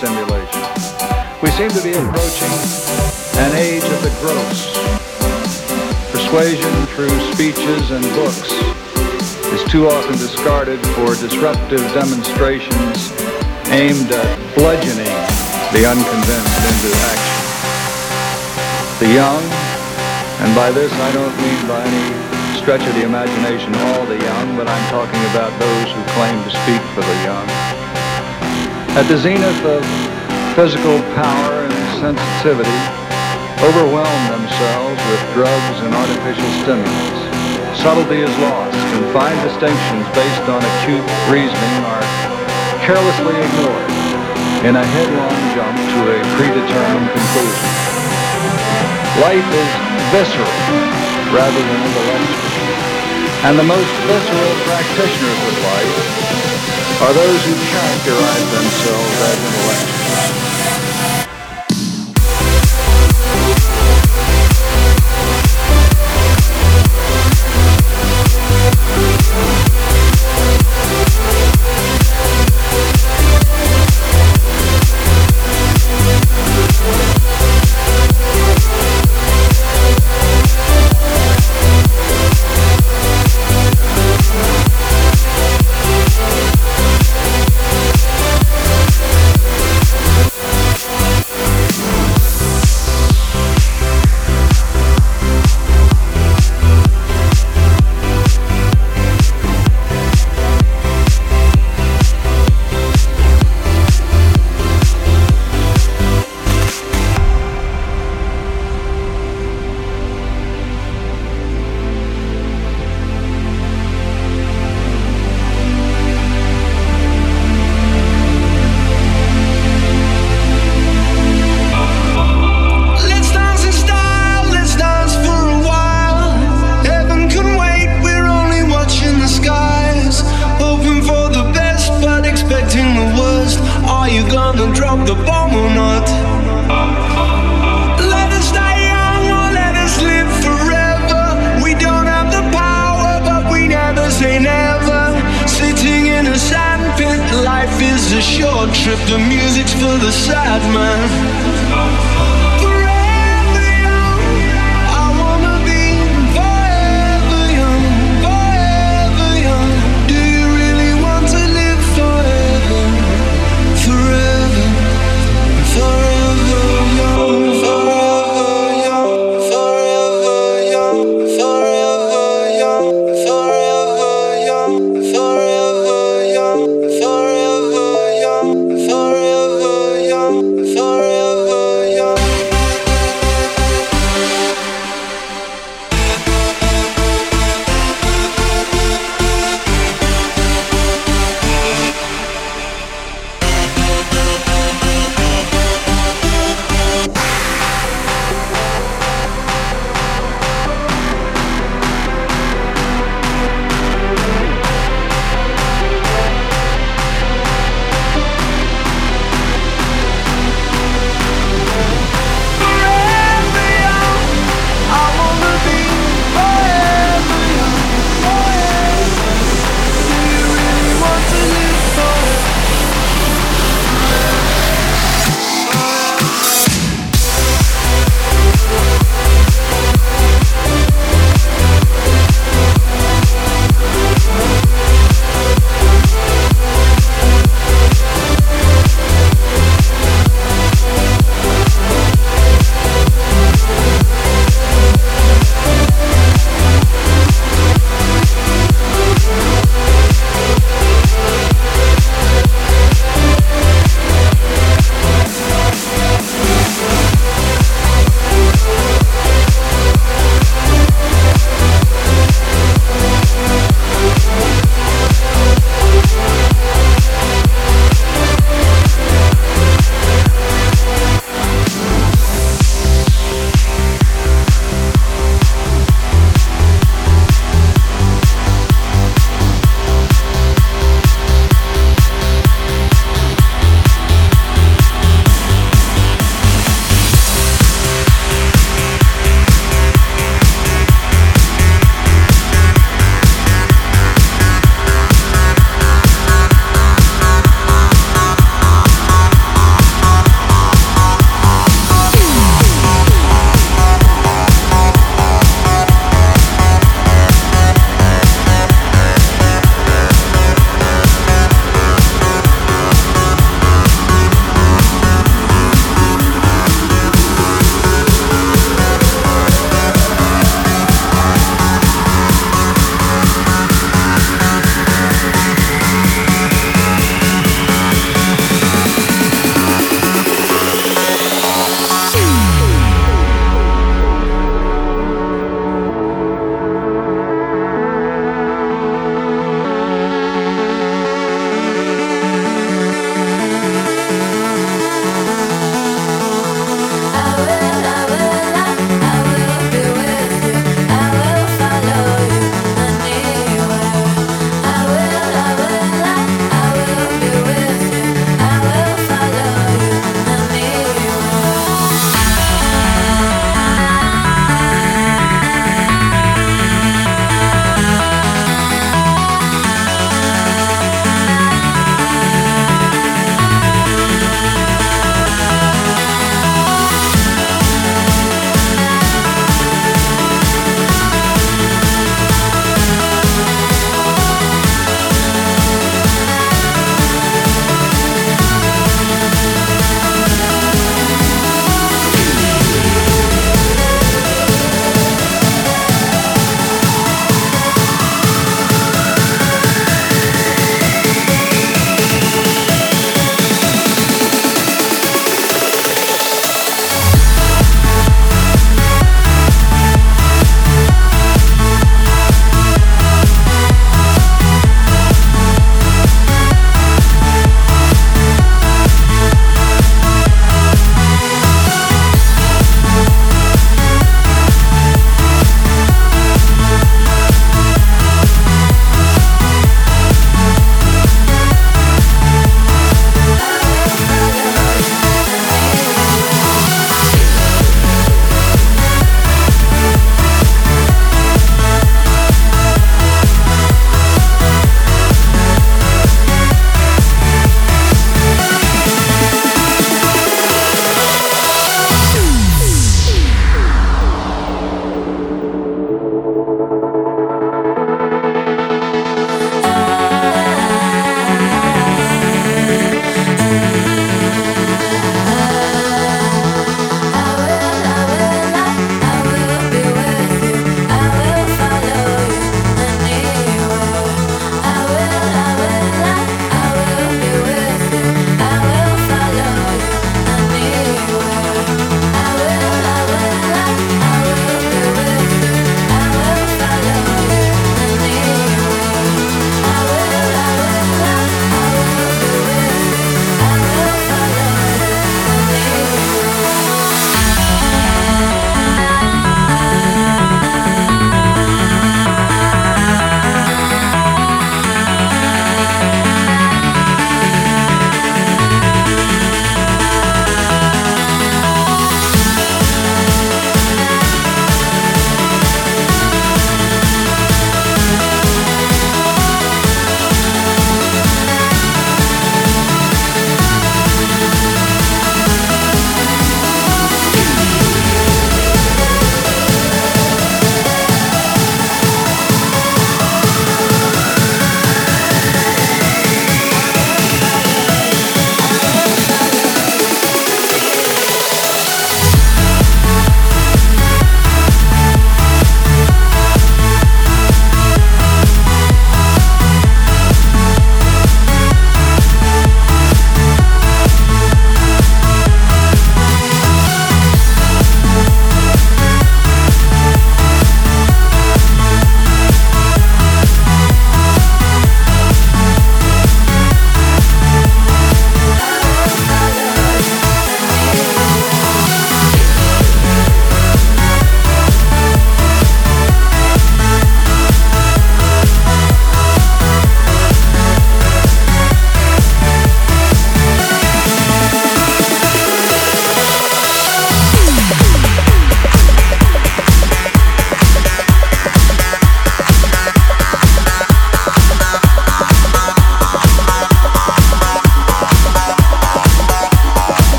stimulation. We seem to be approaching an age of the gross. Persuasion through speeches and books is too often discarded for disruptive demonstrations aimed at bludgeoning the unconvinced into action. The young, and by this I don't mean by any stretch of the imagination all the young, but I'm talking about those who claim to speak for the young. At the zenith of physical power and sensitivity, overwhelm themselves with drugs and artificial stimulants. Subtlety is lost, and fine distinctions based on acute reasoning are carelessly ignored in a headlong jump to a predetermined conclusion. Life is visceral rather than intellectual. And the most visceral practitioners of life are those who characterize themselves as intellectuals.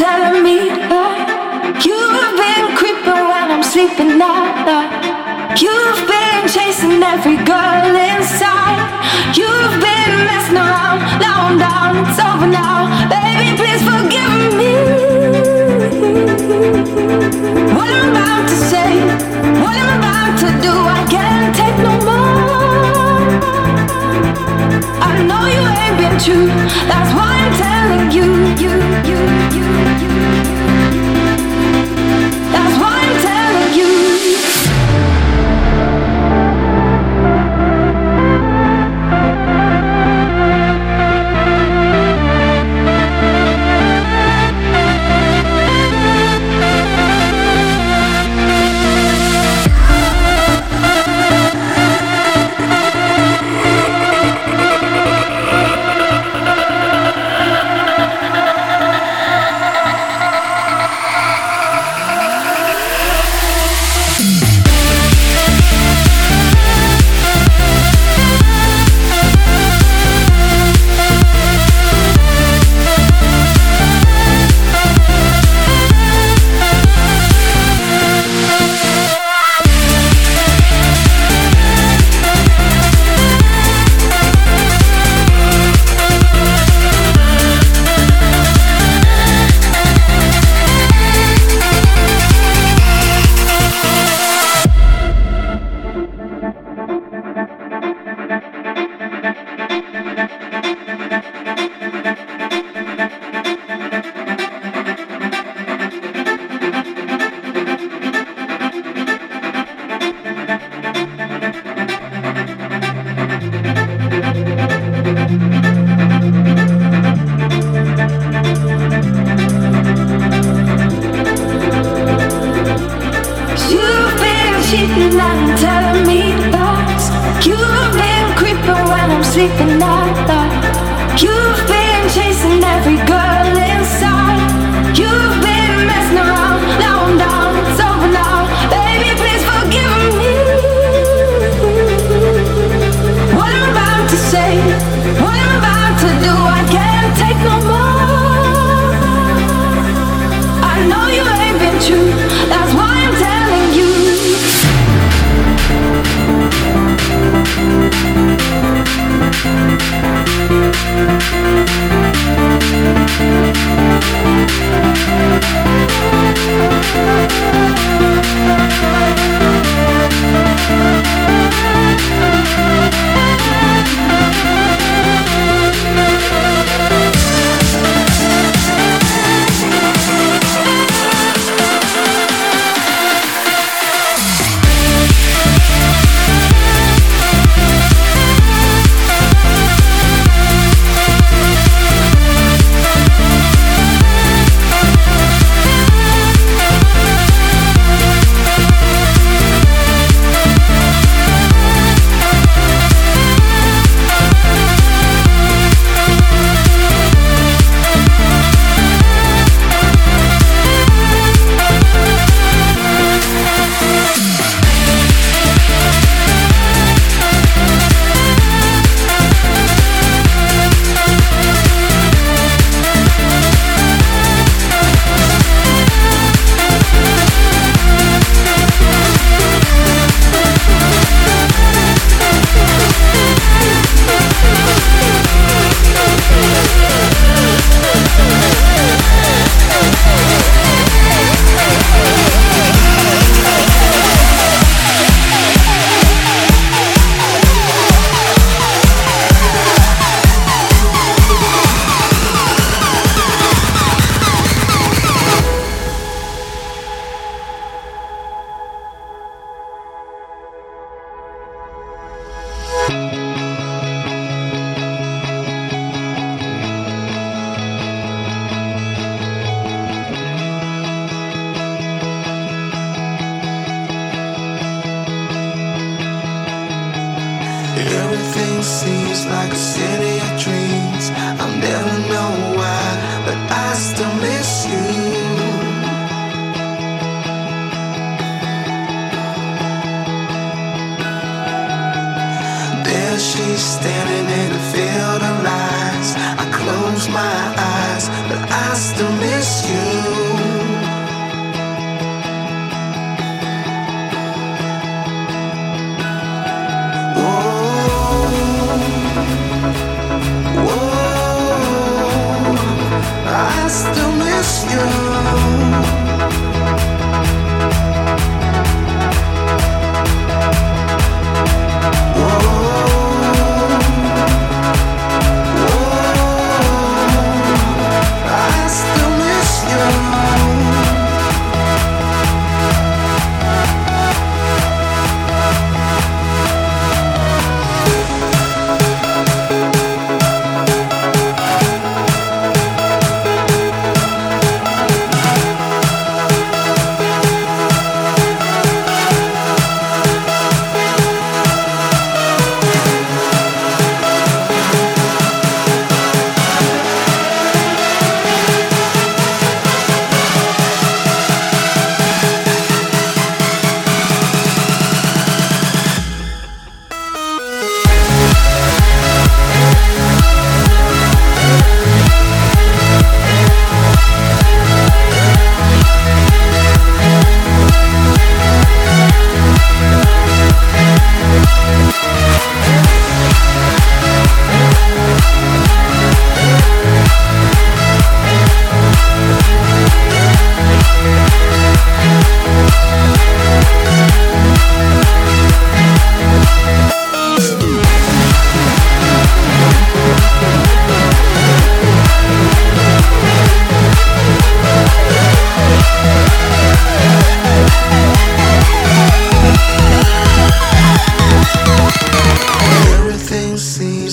telling me that you've been creeping while I'm sleeping at. You've been chasing every girl inside. You've been messing around, now I'm down, it's over now. Baby, please forgive me. What I'm about to say, what I'm about to do, I can't take no more true. That's why I'm telling you, you, you, you, you. That's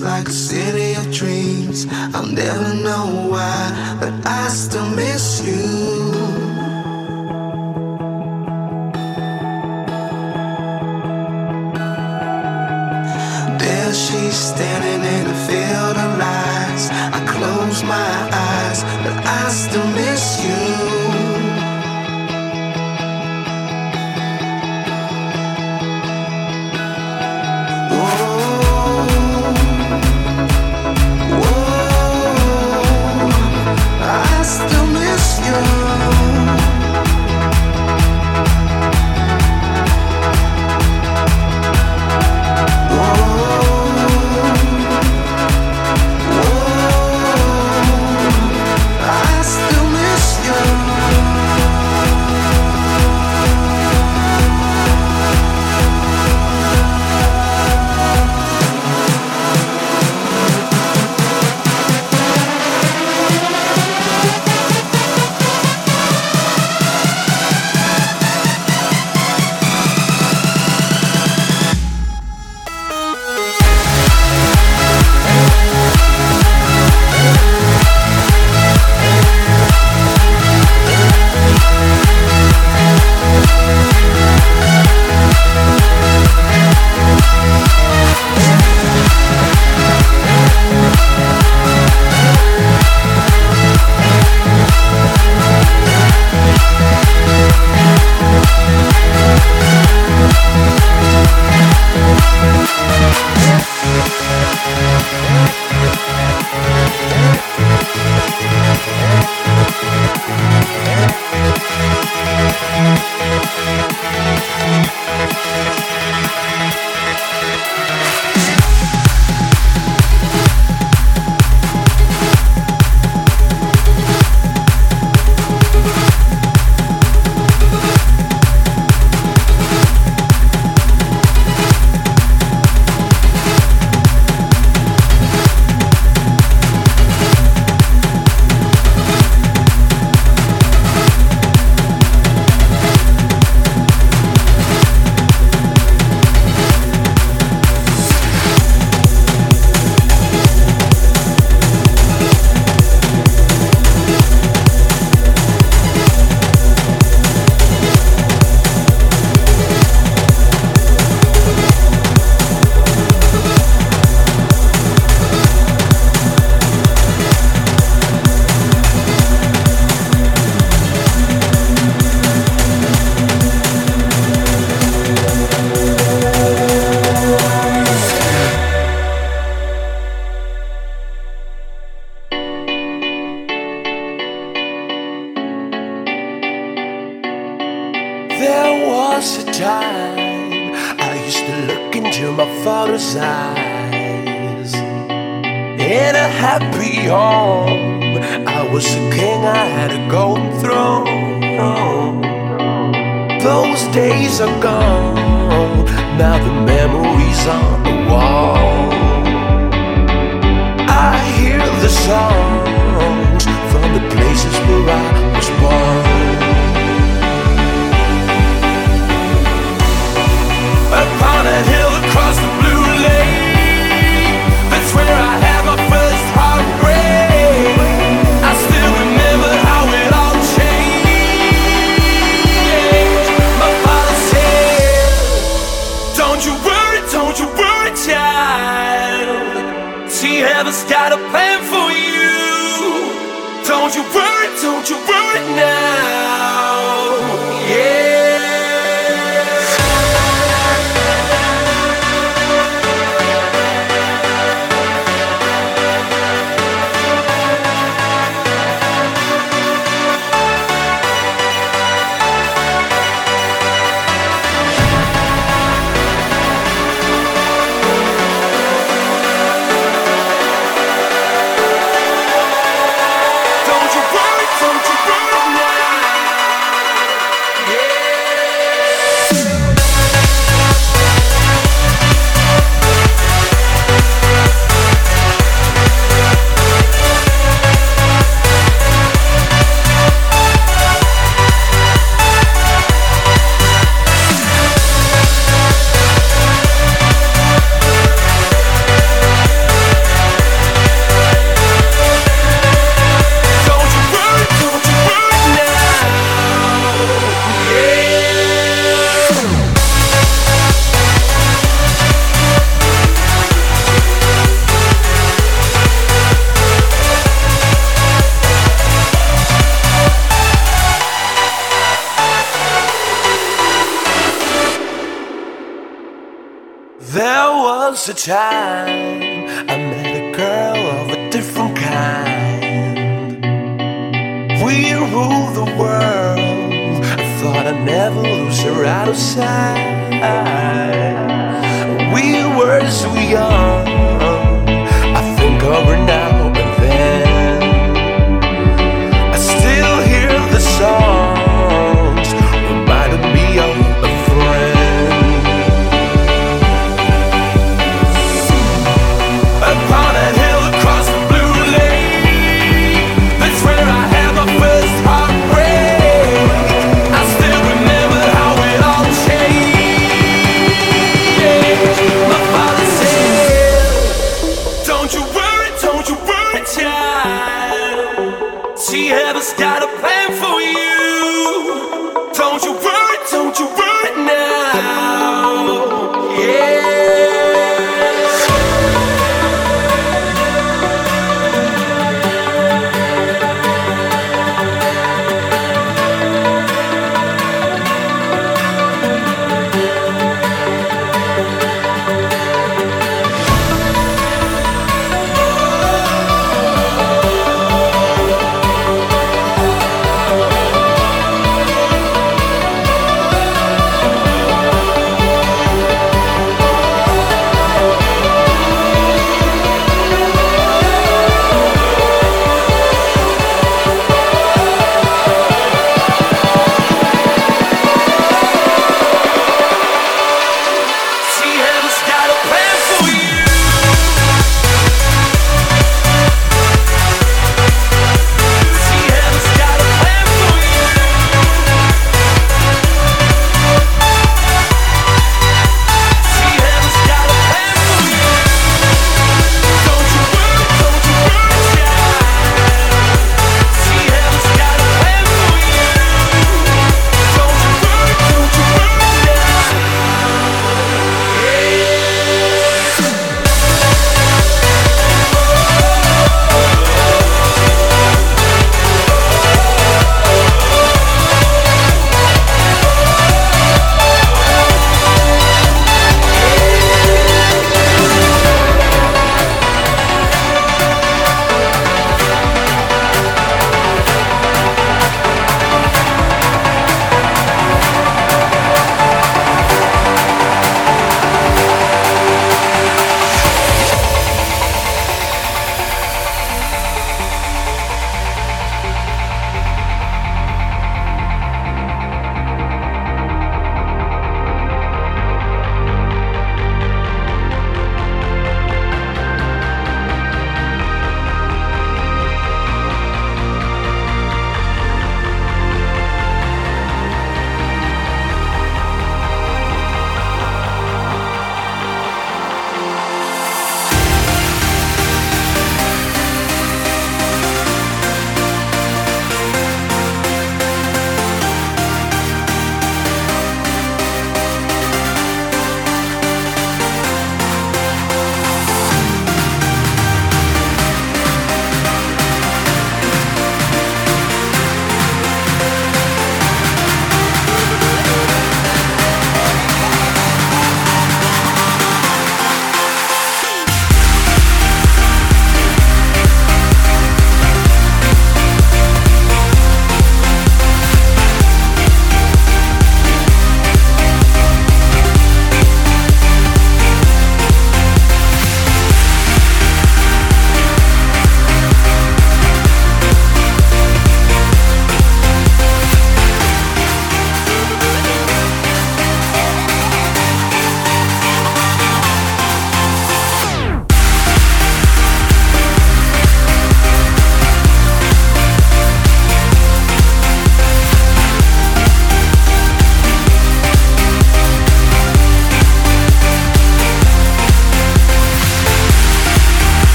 like a city of dreams. I'll never know why, but I still.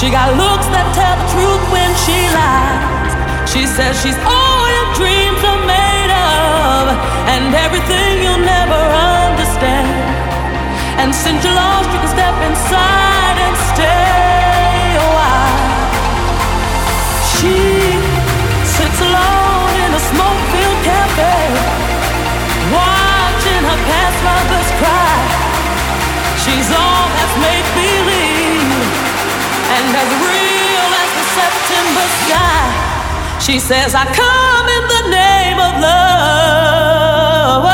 She got looks that tell the truth when she lies. She says she's all your dreams are made of, and everything you'll never understand. And since you're lost, you can step inside and stay and as real as the September sky. She says, I come in the name of love.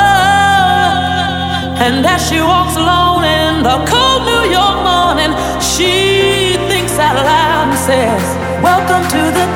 And as she walks alone in the cold New York morning, she thinks out loud and says, Welcome to the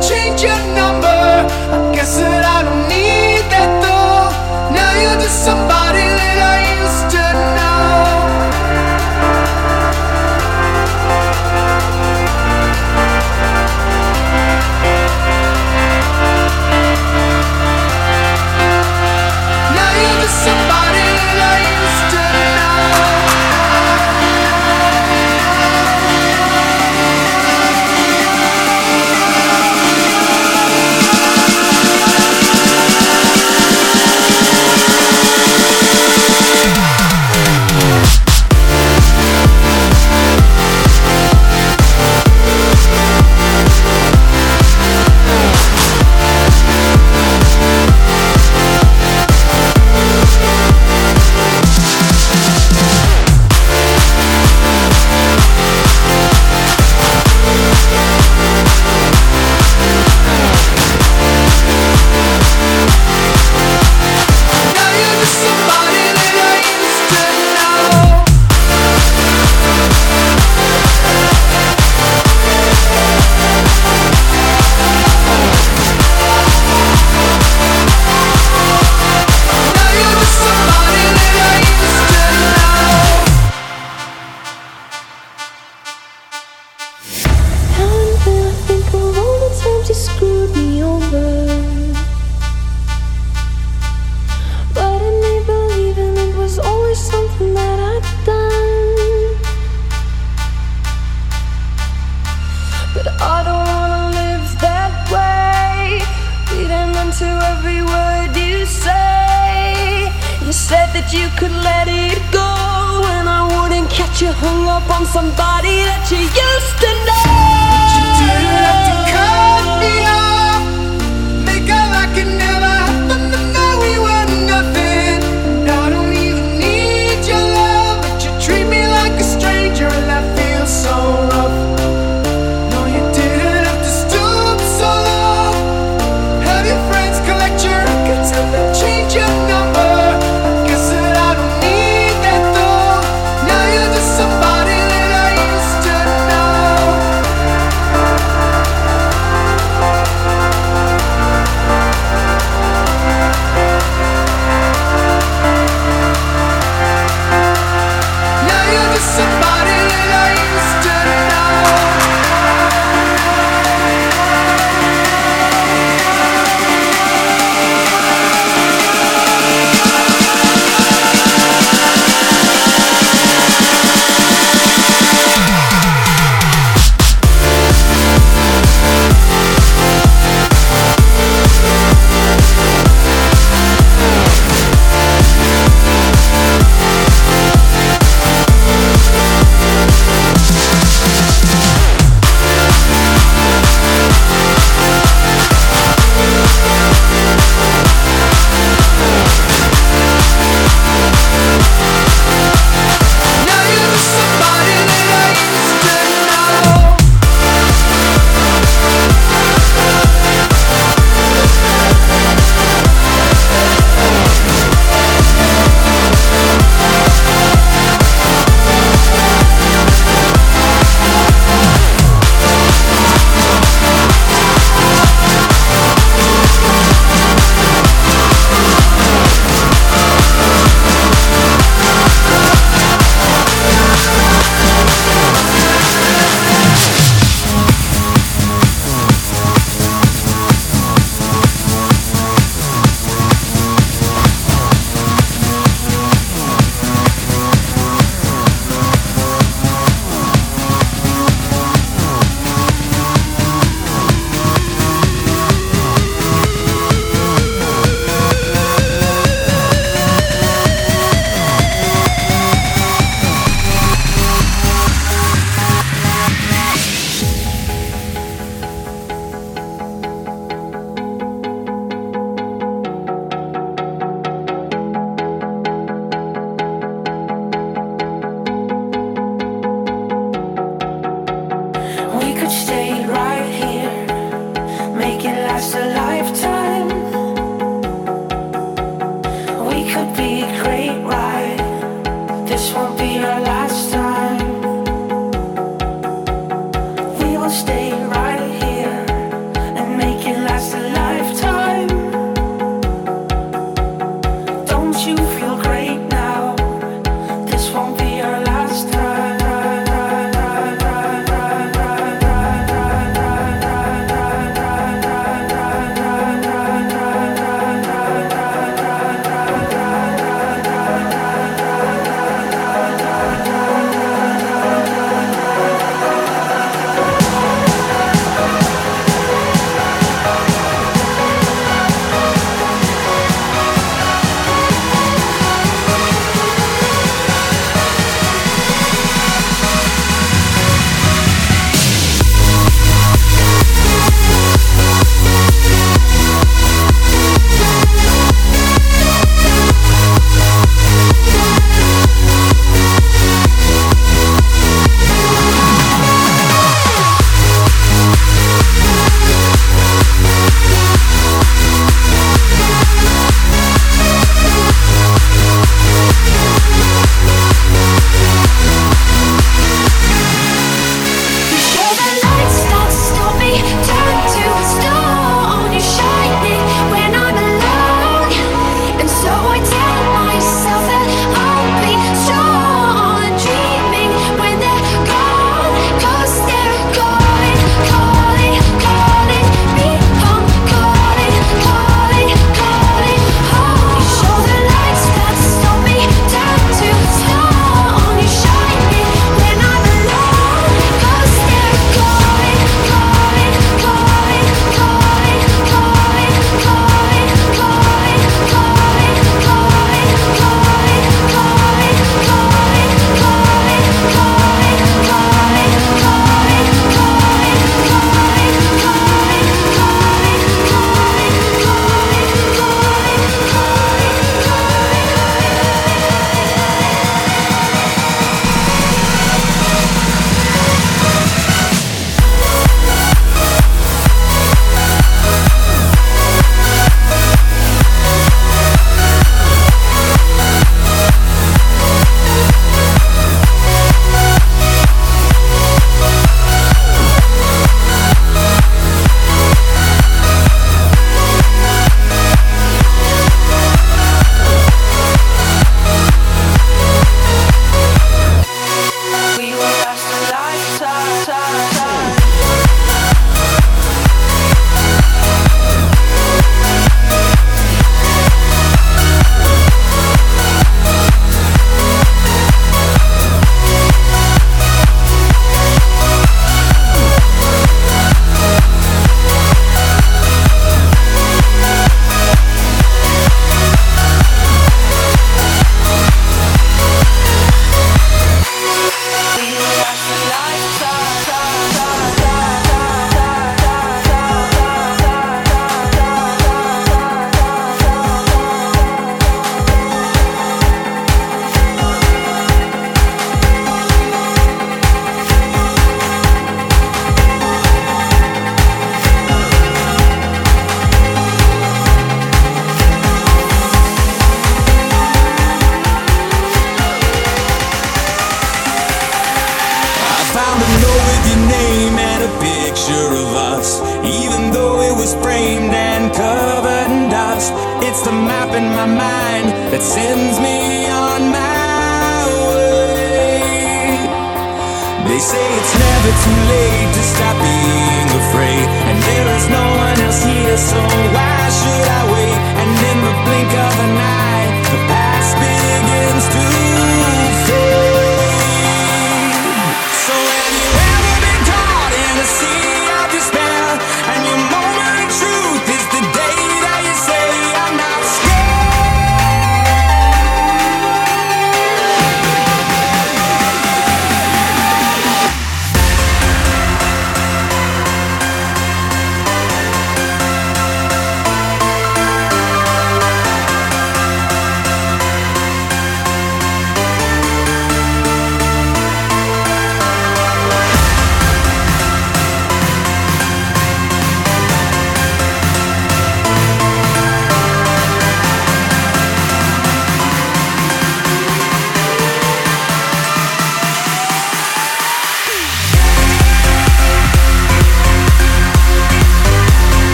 去。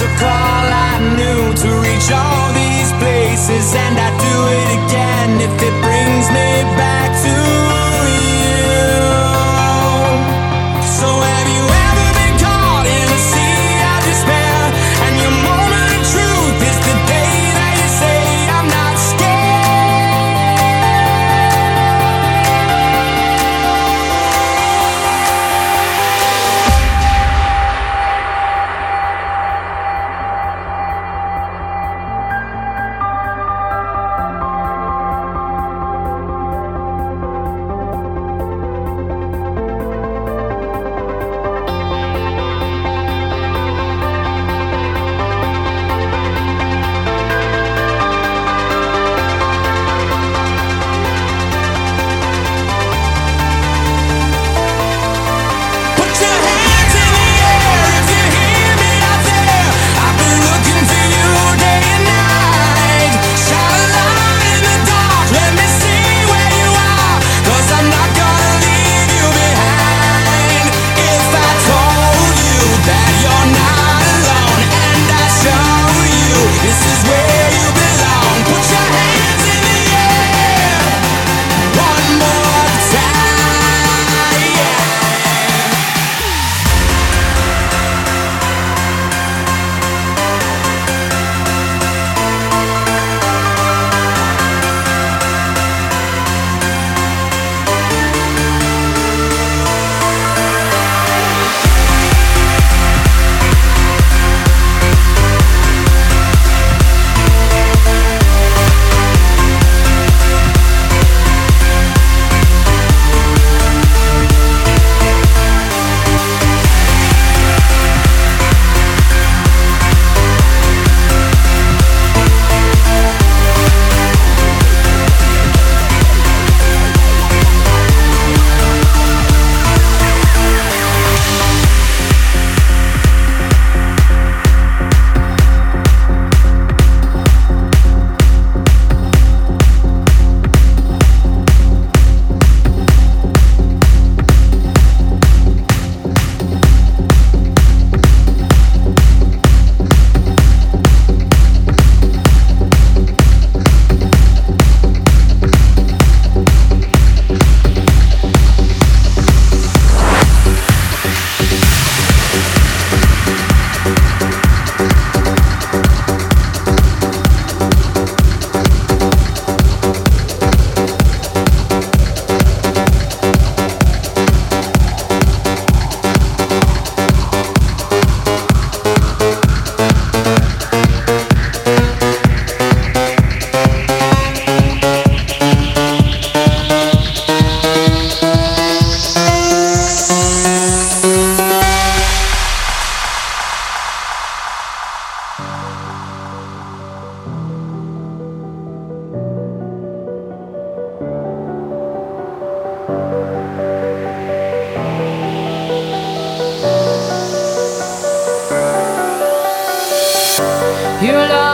to call. I knew to reach all these places and your love.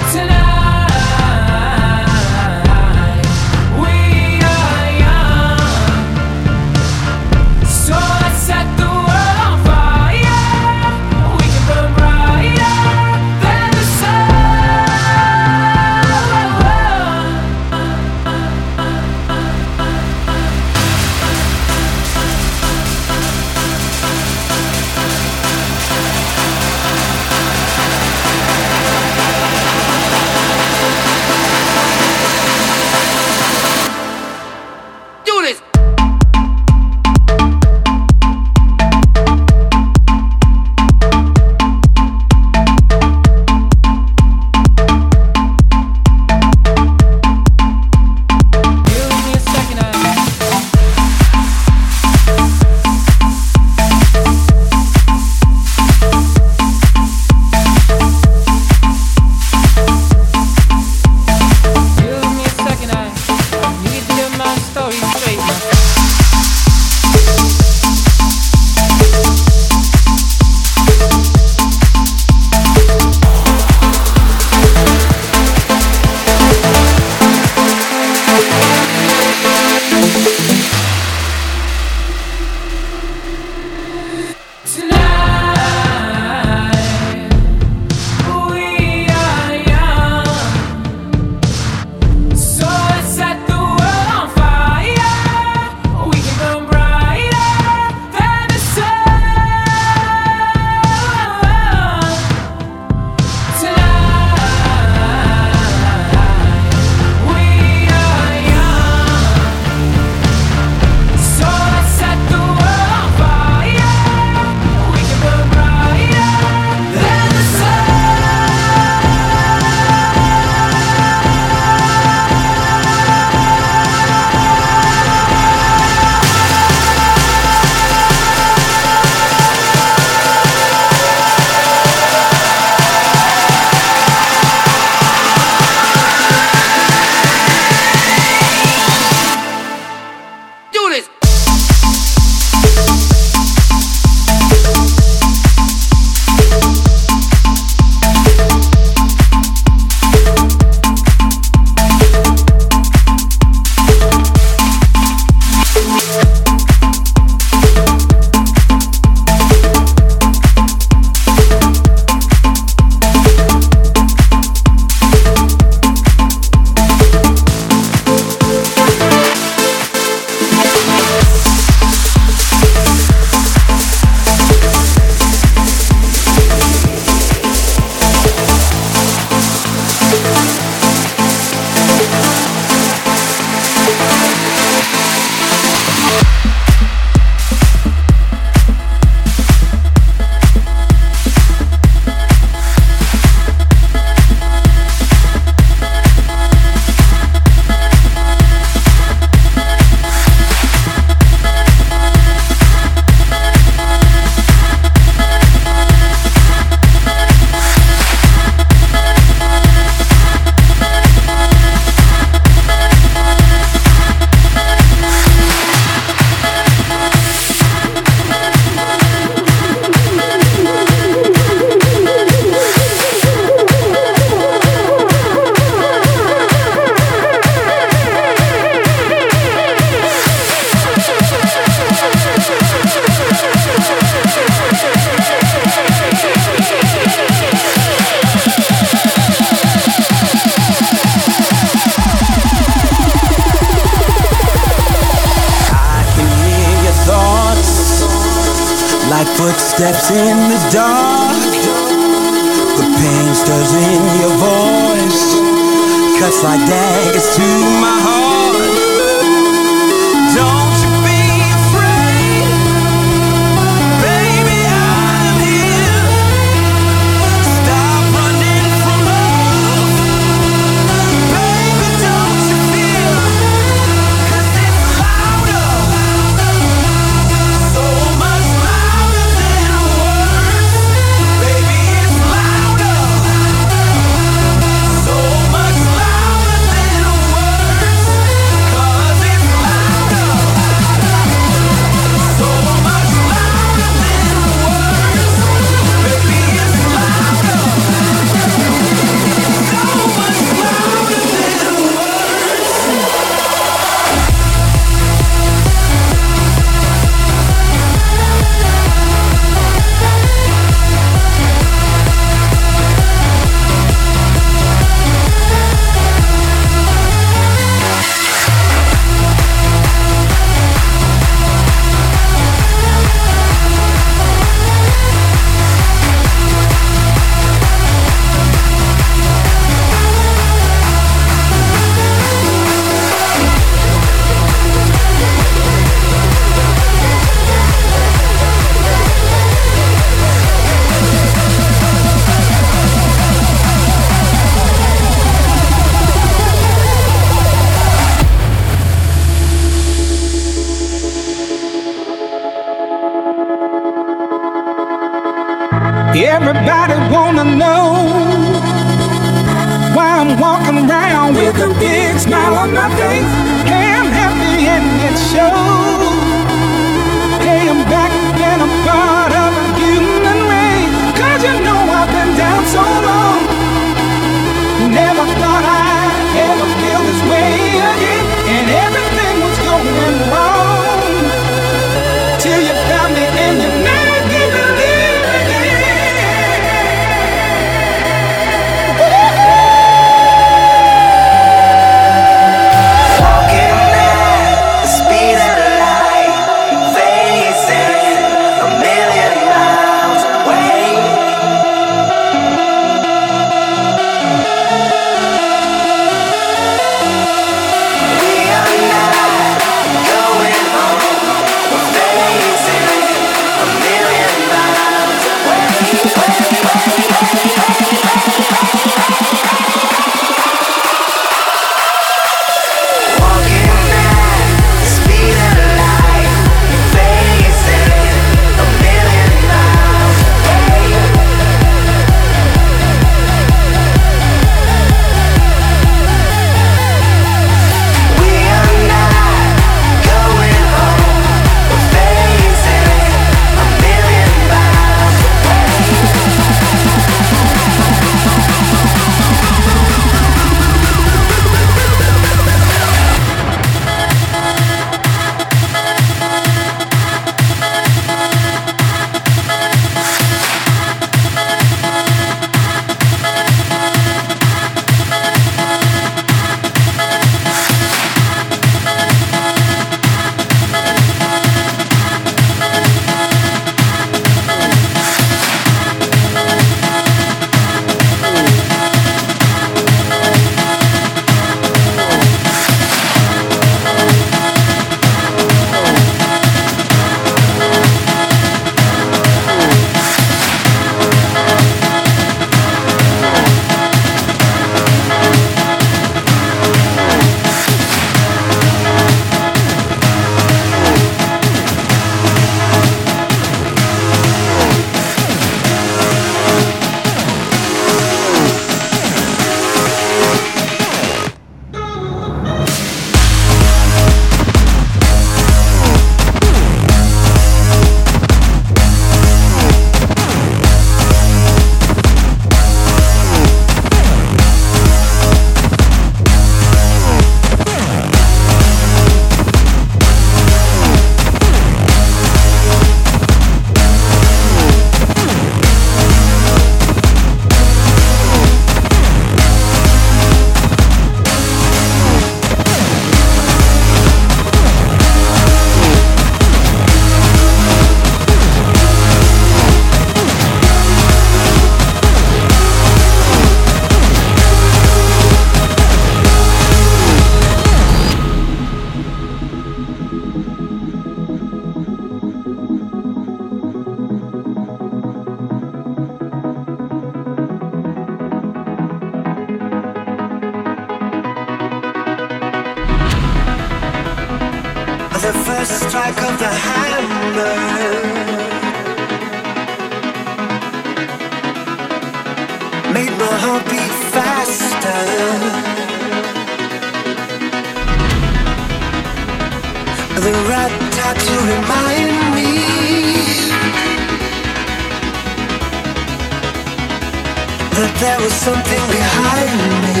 that there was something behind me.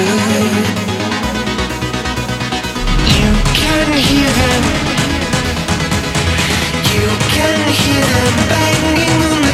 You can hear them. You can hear them banging on